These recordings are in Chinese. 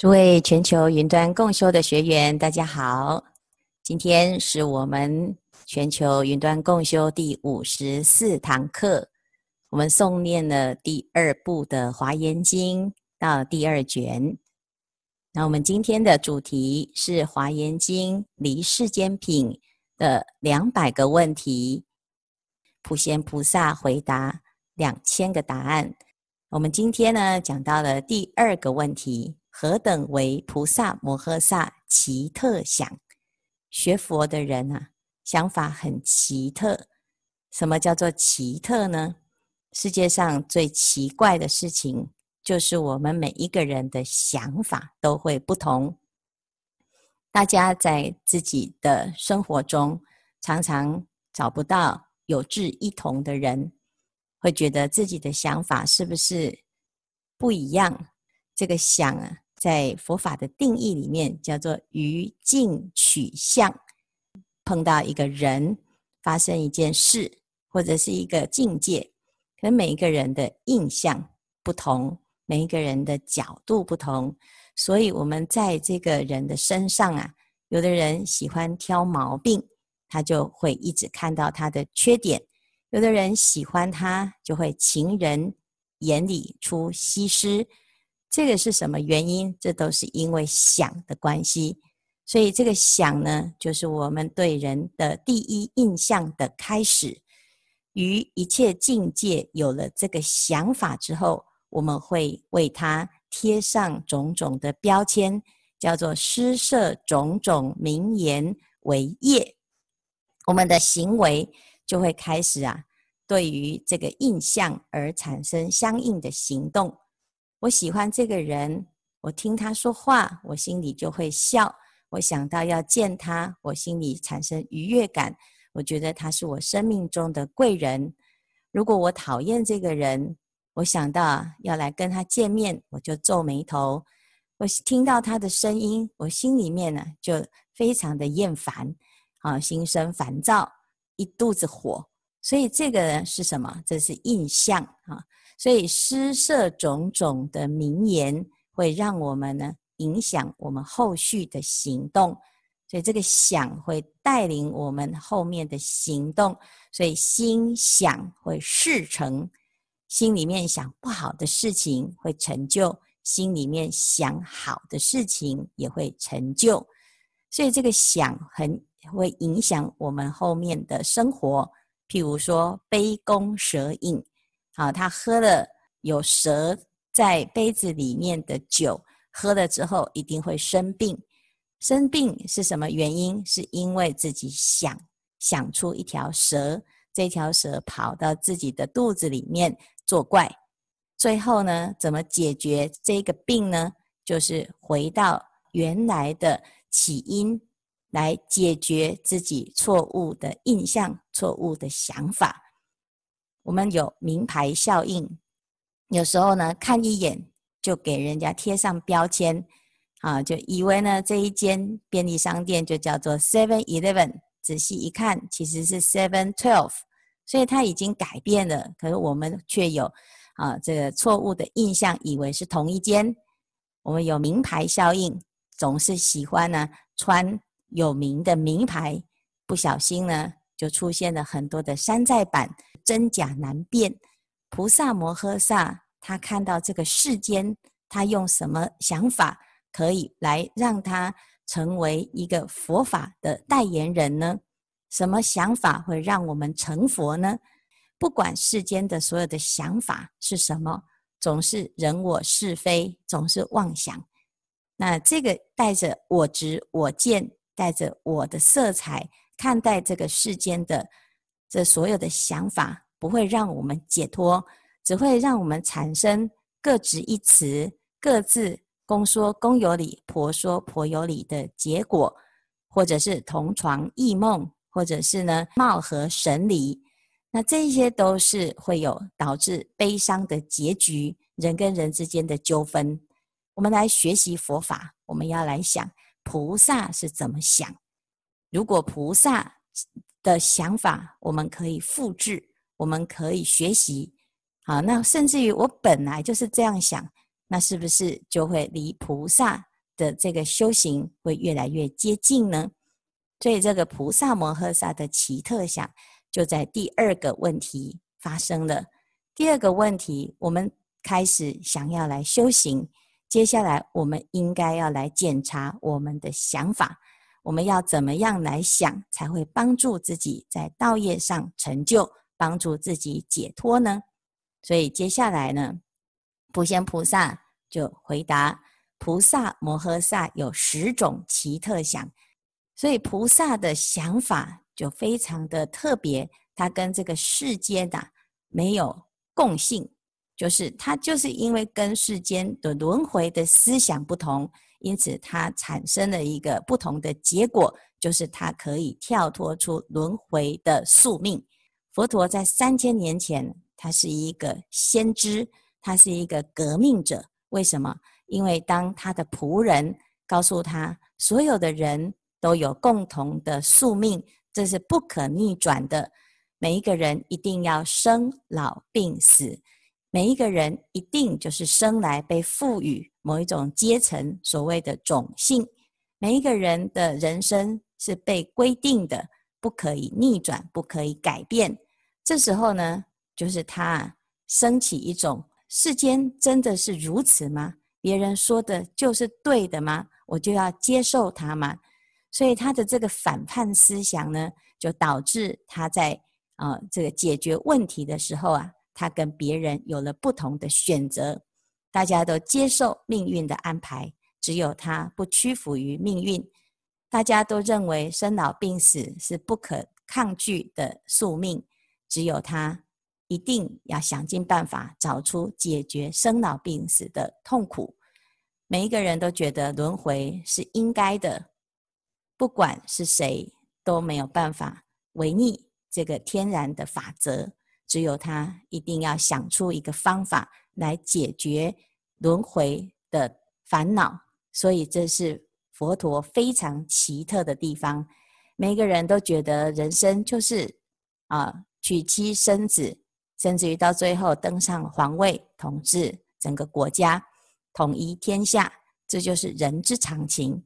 诸位全球云端共修的学员，大家好！今天是我们全球云端共修第五十四堂课，我们诵念了第二部的《华严经》到第二卷。那我们今天的主题是《华严经》离世间品的两百个问题，普贤菩萨回答两千个答案。我们今天呢，讲到了第二个问题。何等为菩萨摩诃萨奇特想？学佛的人啊，想法很奇特。什么叫做奇特呢？世界上最奇怪的事情，就是我们每一个人的想法都会不同。大家在自己的生活中，常常找不到有志一同的人，会觉得自己的想法是不是不一样？这个想啊，在佛法的定义里面叫做于境取相。碰到一个人，发生一件事，或者是一个境界，可能每一个人的印象不同，每一个人的角度不同，所以我们在这个人的身上啊，有的人喜欢挑毛病，他就会一直看到他的缺点；有的人喜欢他，就会情人眼里出西施。这个是什么原因？这都是因为想的关系。所以这个想呢，就是我们对人的第一印象的开始。于一切境界有了这个想法之后，我们会为它贴上种种的标签，叫做施设种种名言为业。我们的行为就会开始啊，对于这个印象而产生相应的行动。我喜欢这个人，我听他说话，我心里就会笑。我想到要见他，我心里产生愉悦感。我觉得他是我生命中的贵人。如果我讨厌这个人，我想到要来跟他见面，我就皱眉头。我听到他的声音，我心里面呢就非常的厌烦，啊，心生烦躁，一肚子火。所以这个是什么？这是印象啊。所以施设种种的名言，会让我们呢影响我们后续的行动。所以这个想会带领我们后面的行动。所以心想会事成，心里面想不好的事情会成就，心里面想好的事情也会成就。所以这个想很会影响我们后面的生活。譬如说杯弓蛇影。啊，他喝了有蛇在杯子里面的酒，喝了之后一定会生病。生病是什么原因？是因为自己想想出一条蛇，这条蛇跑到自己的肚子里面作怪。最后呢，怎么解决这个病呢？就是回到原来的起因，来解决自己错误的印象、错误的想法。我们有名牌效应，有时候呢，看一眼就给人家贴上标签，啊，就以为呢这一间便利商店就叫做 Seven Eleven，仔细一看其实是 Seven Twelve，所以它已经改变了，可是我们却有啊这个错误的印象，以为是同一间。我们有名牌效应，总是喜欢呢穿有名的名牌，不小心呢就出现了很多的山寨版。真假难辨，菩萨摩诃萨他看到这个世间，他用什么想法可以来让他成为一个佛法的代言人呢？什么想法会让我们成佛呢？不管世间的所有的想法是什么，总是人我是非，总是妄想。那这个带着我执我见，带着我的色彩看待这个世间的。这所有的想法不会让我们解脱，只会让我们产生各执一词、各自公说公有理、婆说婆有理的结果，或者是同床异梦，或者是呢貌合神离。那这些都是会有导致悲伤的结局，人跟人之间的纠纷。我们来学习佛法，我们要来想菩萨是怎么想。如果菩萨，的想法，我们可以复制，我们可以学习。好，那甚至于我本来就是这样想，那是不是就会离菩萨的这个修行会越来越接近呢？所以这个菩萨摩诃萨的奇特想就在第二个问题发生了。第二个问题，我们开始想要来修行，接下来我们应该要来检查我们的想法，我们要怎么样来想才会帮助自己在道业上成就，帮助自己解脱呢？所以接下来呢，普贤菩萨就回答：菩萨摩诃萨有十种奇特想，所以菩萨的想法就非常的特别，他跟这个世间呐、啊、没有共性，就是他就是因为跟世间的轮回的思想不同，因此它产生了一个不同的结果，就是它可以跳脱出轮回的宿命。佛陀在三千年前。他是一个先知，他是一个革命者。为什么？因为当他的仆人告诉他，所有的人都有共同的宿命，这是不可逆转的。每一个人一定要生老病死，每一个人一定就是生来被赋予某一种阶层，所谓的种姓。每一个人的人生是被规定的，不可以逆转，不可以改变。这时候呢，就是他升起一种世间真的是如此吗？别人说的就是对的吗？我就要接受他吗？所以他的这个反叛思想呢，就导致他在啊、这个解决问题的时候啊，他跟别人有了不同的选择。大家都接受命运的安排，只有他不屈服于命运。大家都认为生老病死是不可抗拒的宿命，只有他。一定要想尽办法找出解决生老病死的痛苦。每一个人都觉得轮回是应该的，不管是谁都没有办法违逆这个天然的法则。只有他一定要想出一个方法来解决轮回的烦恼。所以这是佛陀非常奇特的地方。每个人都觉得人生就是啊，娶妻生子。甚至于到最后登上皇位，统治整个国家，统一天下，这就是人之常情。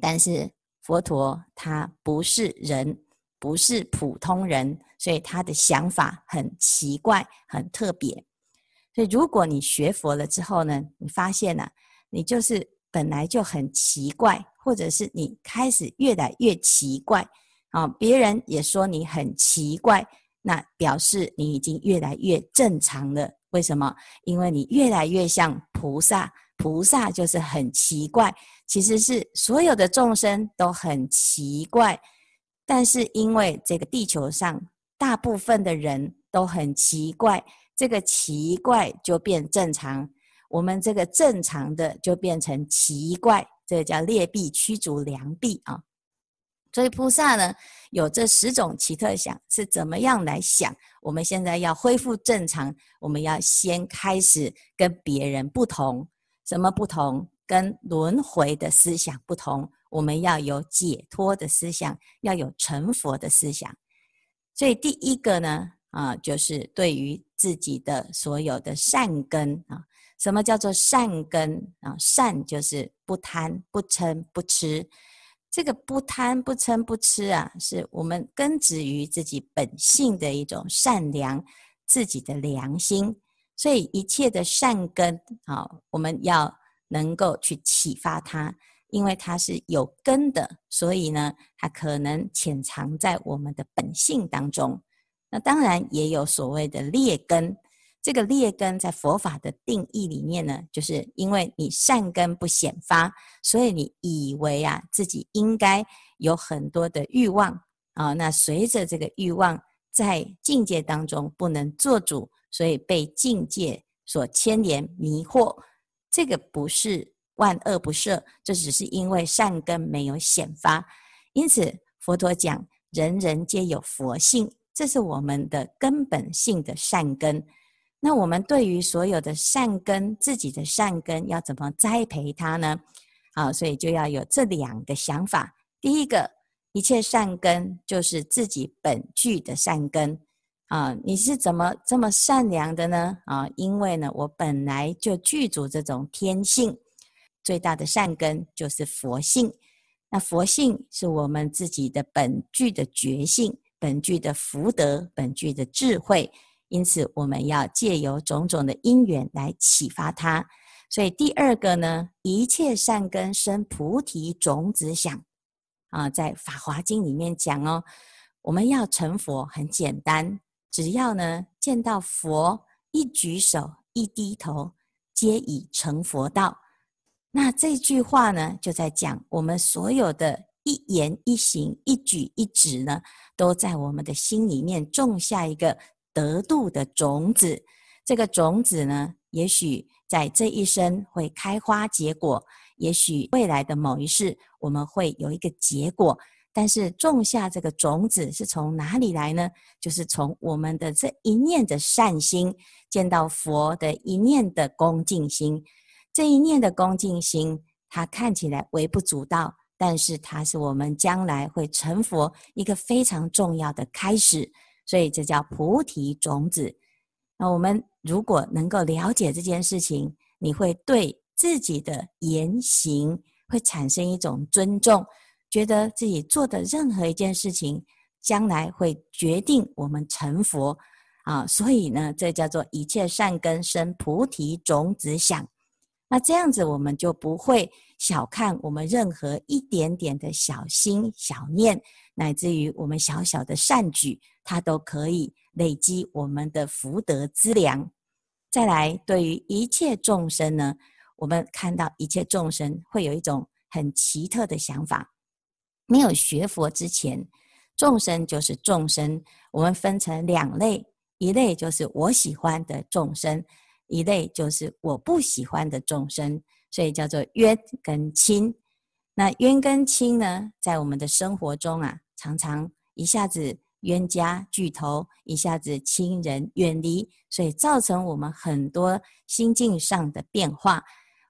但是佛陀他不是人，不是普通人，所以他的想法很奇怪，很特别。所以如果你学佛了之后呢，你发现呢、啊，你就是本来就很奇怪，或者是你开始越来越奇怪啊，别人也说你很奇怪。那表示你已经越来越正常了。为什么？因为你越来越像菩萨。菩萨就是很奇怪，其实是所有的众生都很奇怪。但是因为这个地球上大部分的人都很奇怪，这个奇怪就变正常。我们这个正常的就变成奇怪，这个叫劣币驱逐良币啊。所以菩萨呢，有这十种奇特想，是怎么样来想？我们现在要恢复正常，我们要先开始跟别人不同。什么不同？跟轮回的思想不同。我们要有解脱的思想，要有成佛的思想。所以第一个呢，啊，就是对于自己的所有的善根啊，什么叫做善根啊？善就是不贪、不嗔、不痴。这个不贪不嗔不痴啊，是我们根植于自己本性的一种善良，自己的良心。所以一切的善根啊，我们要能够去启发它，因为它是有根的，所以呢，它可能潜藏在我们的本性当中。那当然也有所谓的劣根。这个劣根在佛法的定义里面呢，就是因为你善根不显发，所以你以为啊自己应该有很多的欲望啊，那随着这个欲望在境界当中不能做主，所以被境界所牵连迷惑。这个不是万恶不赦，这只是因为善根没有显发。因此佛陀讲，人人皆有佛性，这是我们的根本性的善根。那我们对于所有的善根，自己的善根要怎么栽培它呢？啊，所以就要有这两个想法。第一个，一切善根就是自己本具的善根啊。你是怎么这么善良的呢？啊，因为呢，我本来就具足这种天性。最大的善根就是佛性。那佛性是我们自己的本具的觉性、本具的福德、本具的智慧，因此我们要借由种种的因缘来启发它。所以第二个呢，一切善根生菩提种子想啊，在《法华经》里面讲哦，我们要成佛很简单，只要呢见到佛，一举手一低头，皆已成佛道。那这句话呢，就在讲我们所有的一言一行、一举一指呢，都在我们的心里面种下一个得度的种子。这个种子呢，也许在这一生会开花结果，也许未来的某一世我们会有一个结果。但是种下这个种子是从哪里来呢？就是从我们的这一念的善心，见到佛的一念的恭敬心。这一念的恭敬心，它看起来微不足道，但是它是我们将来会成佛一个非常重要的开始，所以这叫菩提种子。那我们如果能够了解这件事情，你会对自己的言行会产生一种尊重，觉得自己做的任何一件事情，将来会决定我们成佛啊。所以呢，这叫做一切善根生菩提种子想。那这样子，我们就不会小看我们任何一点点的小心小念，乃至于我们小小的善举，它都可以累积我们的福德资粮。再来，对于一切众生呢，我们看到一切众生会有一种很奇特的想法。没有学佛之前，众生就是众生，我们分成两类，一类就是我喜欢的众生。一类就是我不喜欢的众生，所以叫做冤跟亲。那冤跟亲呢，在我们的生活中啊，常常一下子冤家聚头，一下子亲人远离，所以造成我们很多心境上的变化。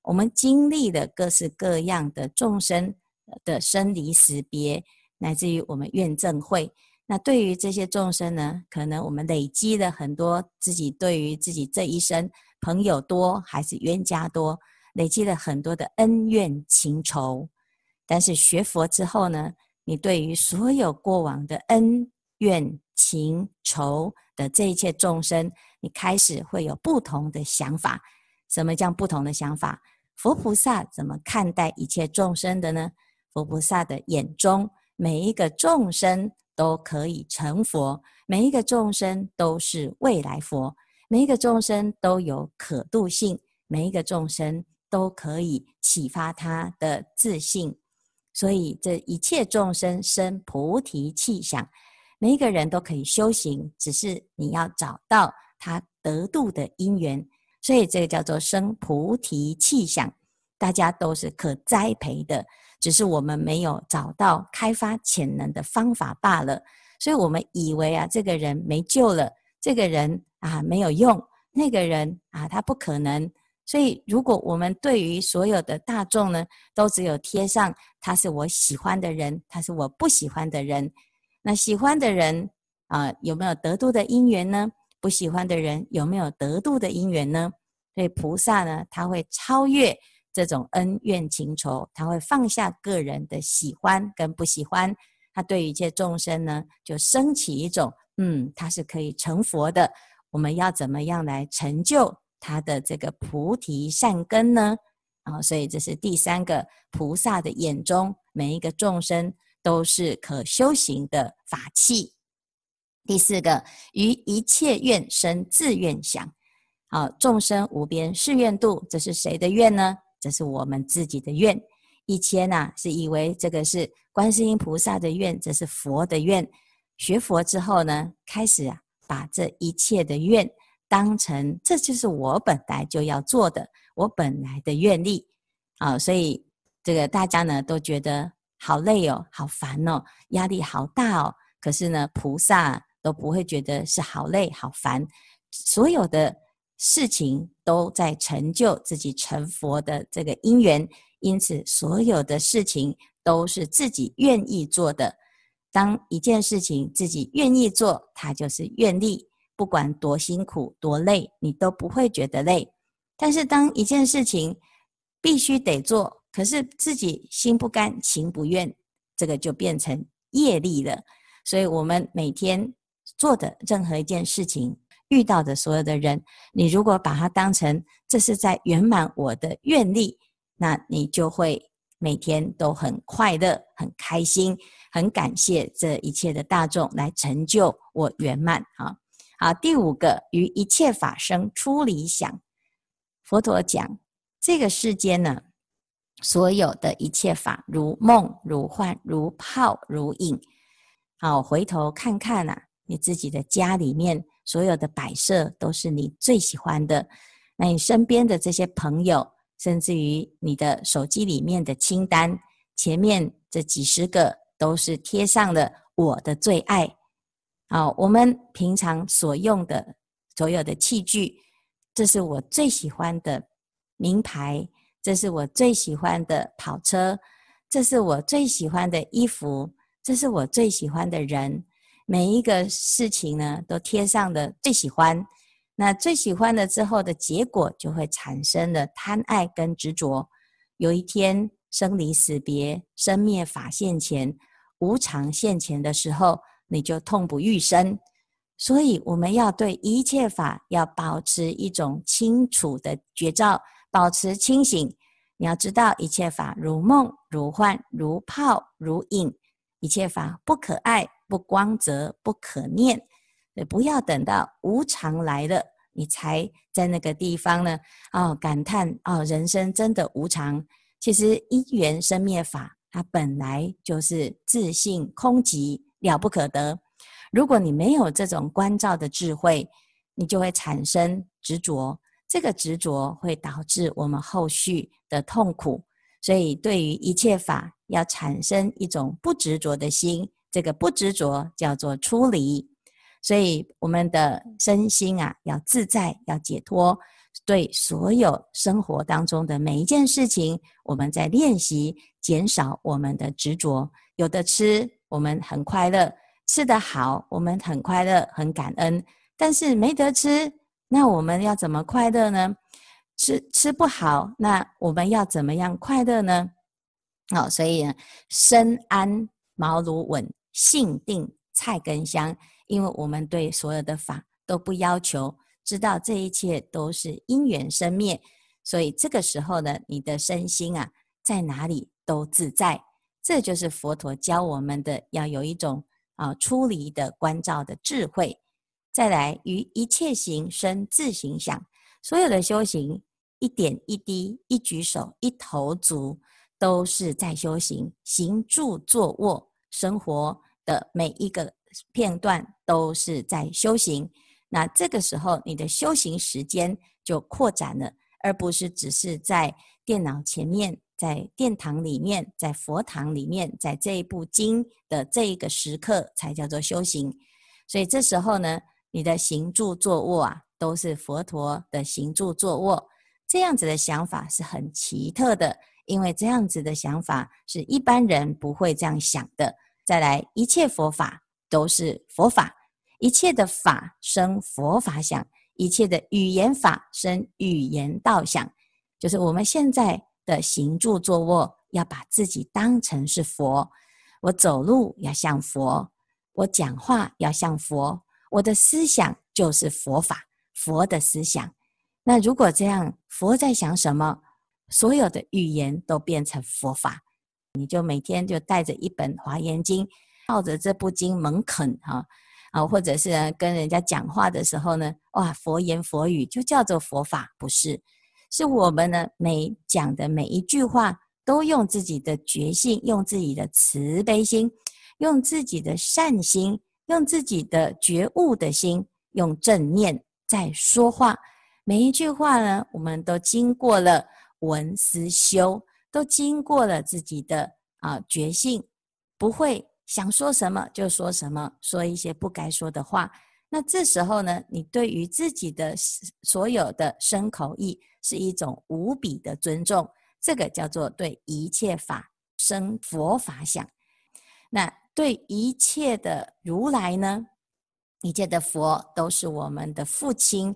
我们经历了各式各样的众生的生离死别，乃至于我们怨憎会。那对于这些众生呢，可能我们累积了很多自己对于自己这一生。朋友多还是冤家多，累积了很多的恩怨情仇。但是学佛之后呢，你对于所有过往的恩怨情仇的这一切众生，你开始会有不同的想法。什么叫不同的想法？佛菩萨怎么看待一切众生的呢？佛菩萨的眼中，每一个众生都可以成佛，每一个众生都是未来佛。每一个众生都有可度性，每一个众生都可以启发他的自信，所以这一切众生生菩提气象，每一个人都可以修行，只是你要找到他得度的因缘，所以这个叫做生菩提气象，大家都是可栽培的，只是我们没有找到开发潜能的方法罢了，所以我们以为啊，这个人没救了。这个人啊没有用，那个人啊他不可能。所以，如果我们对于所有的大众呢，都只有贴上他是我喜欢的人，他是我不喜欢的人，那喜欢的人啊有没有得度的因缘呢？不喜欢的人有没有得度的因缘呢？所以菩萨呢，他会超越这种恩怨情仇，他会放下个人的喜欢跟不喜欢，他对一切众生呢，就升起一种。嗯，他是可以成佛的。我们要怎么样来成就他的这个菩提善根呢？啊，所以这是第三个菩萨的眼中，每一个众生都是可修行的法器。第四个，于一切愿生自愿想。好，众生无边誓愿度，这是谁的愿呢？这是我们自己的愿。以前呐、啊，是以为这个是观世音菩萨的愿，这是佛的愿。学佛之后呢，开始啊，把这一切的愿当成这就是我本来就要做的，我本来的愿力啊，所以这个大家呢都觉得好累哦，好烦哦，压力好大哦。可是呢，菩萨都不会觉得是好累好烦，所有的事情都在成就自己成佛的这个因缘，因此所有的事情都是自己愿意做的。当一件事情自己愿意做，它就是愿力，不管多辛苦多累，你都不会觉得累。但是当一件事情必须得做，可是自己心不甘情不愿，这个就变成业力了。所以，我们每天做的任何一件事情，遇到的所有的人，你如果把它当成这是在圆满我的愿力，那你就会每天都很快乐、很开心、很感谢这一切的大众来成就我圆满啊！好，第五个，于一切法生出离想。佛陀讲，这个世间呢，所有的一切法，如梦、如幻、如泡、如影。好，回头看看呐，你自己的家里面所有的摆设都是你最喜欢的。那你身边的这些朋友，甚至于你的手机里面的清单，前面这几十个都是贴上了我的最爱。好，我们平常所用的所有的器具，这是我最喜欢的名牌，这是我最喜欢的跑车，这是我最喜欢的衣服。这是我最喜欢的人，每一个事情呢，都贴上的最喜欢。那最喜欢的之后的结果，就会产生了贪爱跟执着。有一天生离死别、生灭法现前、无常现前的时候，你就痛不欲生。所以我们要对一切法要保持一种清楚的觉照，保持清醒。你要知道，一切法如梦、如幻、如泡、如影。一切法不可爱，不光泽，不可念。不要等到无常来了，你才在那个地方呢，哦，感叹哦，人生真的无常。其实因缘生灭法，它本来就是自性空寂，了不可得。如果你没有这种关照的智慧，你就会产生执着，这个执着会导致我们后续的痛苦。所以，对于一切法，要产生一种不执着的心，这个不执着叫做出离。所以，我们的身心啊，要自在，要解脱。对所有生活当中的每一件事情，我们在练习减少我们的执着。有的吃，我们很快乐；吃得好，我们很快乐，很感恩。但是没得吃，那我们要怎么快乐呢？吃吃不好，那我们要怎么样快乐呢？哦，所以呢，身安茅庐稳，性定菜根香。因为我们对所有的法都不要求，知道这一切都是因缘生灭，所以这个时候呢，你的身心啊，在哪里都自在。这就是佛陀教我们的，要有一种啊出离的关照的智慧。再来，于一切行生自行想，所有的修行。一点一滴，一举手，一投足，都是在修行。行住坐卧，生活的每一个片段都是在修行。那这个时候，你的修行时间就扩展了，而不是只是在电脑前面，在殿堂里面，在佛堂里面，在这一部经的这一个时刻才叫做修行。所以这时候呢，你的行住坐卧啊，都是佛陀的行住坐卧。这样子的想法是很奇特的，因为这样子的想法是一般人不会这样想的。再来，一切佛法都是佛法，一切的法生佛法想，一切的语言法生语言道想，就是我们现在的行住坐卧，要把自己当成是佛。我走路要像佛，我讲话要像佛，我的思想就是佛法，佛的思想。那如果这样，佛在想什么？所有的语言都变成佛法，你就每天就带着一本《华严经》，抱着这部经猛啃哈啊，或者是跟人家讲话的时候呢，哇，佛言佛语就叫做佛法，不是？是我们呢每讲的每一句话，都用自己的觉性，用自己的慈悲心，用自己的善心，用自己的觉悟的心，用正念在说话。每一句话呢，我们都经过了闻思修，都经过了自己的啊觉性，不会想说什么就说什么，说一些不该说的话。那这时候呢，你对于自己的所有的身口意是一种无比的尊重，这个叫做对一切法生佛法想。那对一切的如来呢，一切的佛都是我们的父亲。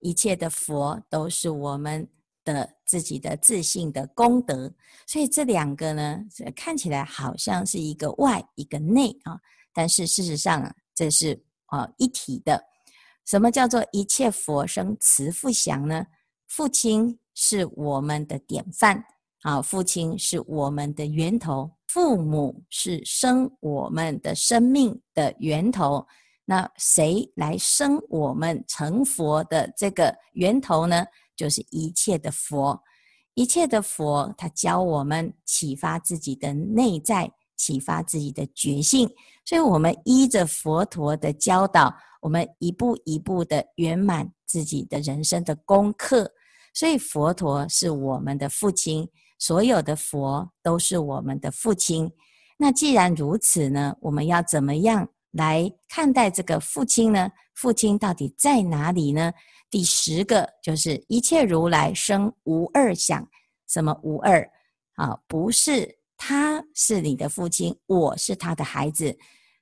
一切的佛都是我们的自己的自信的功德。所以这两个呢，看起来好像是一个外一个内啊，但是事实上这是啊一体的。什么叫做一切佛生慈父祥呢？父亲是我们的典范啊，父亲是我们的源头，父母是生我们的生命的源头。那谁来生我们成佛的这个源头呢？就是一切的佛。一切的佛，他教我们启发自己的内在，启发自己的觉性。所以，我们依着佛陀的教导，我们一步一步的圆满自己的人生的功课。所以，佛陀是我们的父亲，所有的佛都是我们的父亲。那既然如此呢，我们要怎么样来看待这个父亲呢？父亲到底在哪里呢？第十个就是一切如来生无二相，什么无二啊？不是他是你的父亲，我是他的孩子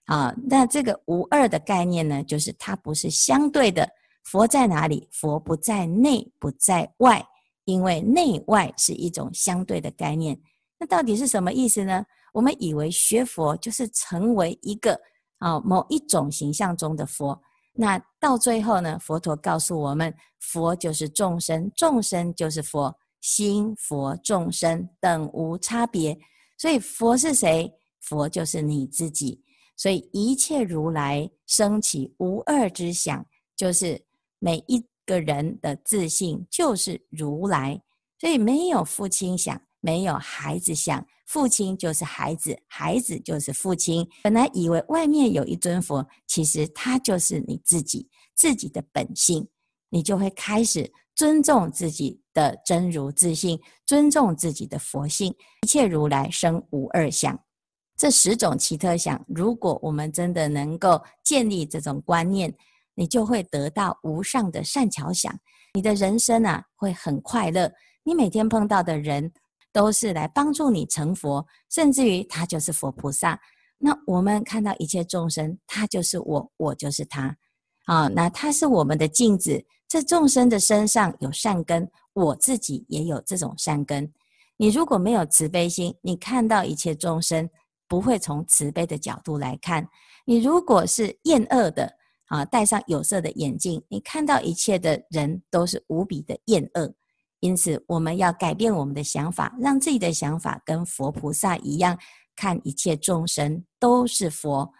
啊。那这个无二的概念呢，就是它不是相对的。佛在哪里？佛不在内，不在外，因为内外是一种相对的概念。那到底是什么意思呢？我们以为学佛就是成为一个啊某一种形象中的佛。那到最后呢，佛陀告诉我们，佛就是众生，众生就是佛，心佛众生等无差别。所以佛是谁？佛就是你自己。所以一切如来升起无二之想，就是每一个人的自性就是如来。所以没有父亲想，没有孩子想。父亲就是孩子，孩子就是父亲。本来以为外面有一尊佛，其实他就是你自己，自己的本性。你就会开始尊重自己的真如自性，尊重自己的佛性。一切如来生无二相，这十种奇特想，如果我们真的能够建立这种观念，你就会得到无上的善巧想。你的人生啊，会很快乐。你每天碰到的人。都是来帮助你成佛，甚至于他就是佛菩萨。那我们看到一切众生，他就是我，我就是他。啊，那他是我们的镜子。这众生的身上有善根，我自己也有这种善根。你如果没有慈悲心，你看到一切众生不会从慈悲的角度来看。你如果是厌恶的啊，戴上有色的眼镜，你看到一切的人都是无比的厌恶。因此，我们要改变我们的想法，让自己的想法跟佛菩萨一样，看一切众生都是佛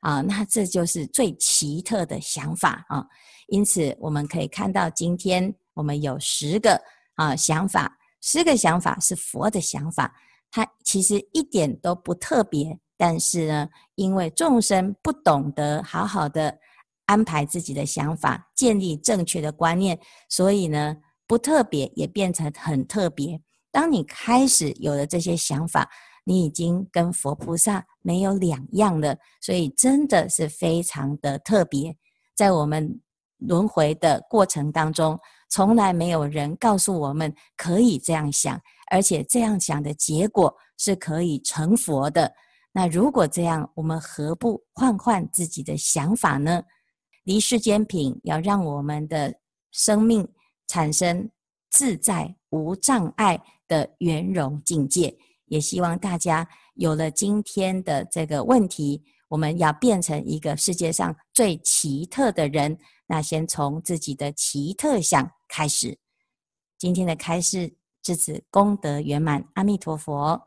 啊，那这就是最奇特的想法啊。因此，我们可以看到，今天我们有十个啊想法，十个想法是佛的想法，它其实一点都不特别，但是呢，因为众生不懂得好好的安排自己的想法，建立正确的观念，所以呢。不特别也变成很特别。当你开始有了这些想法，你已经跟佛菩萨没有两样了。所以真的是非常的特别。在我们轮回的过程当中，从来没有人告诉我们可以这样想，而且这样想的结果是可以成佛的。那如果这样，我们何不换换自己的想法呢？离世间品，要让我们的生命。产生自在无障碍的圆融境界，也希望大家有了今天的这个问题，我们要变成一个世界上最奇特的人。那先从自己的奇特相开始。今天的开示至此功德圆满，阿弥陀佛。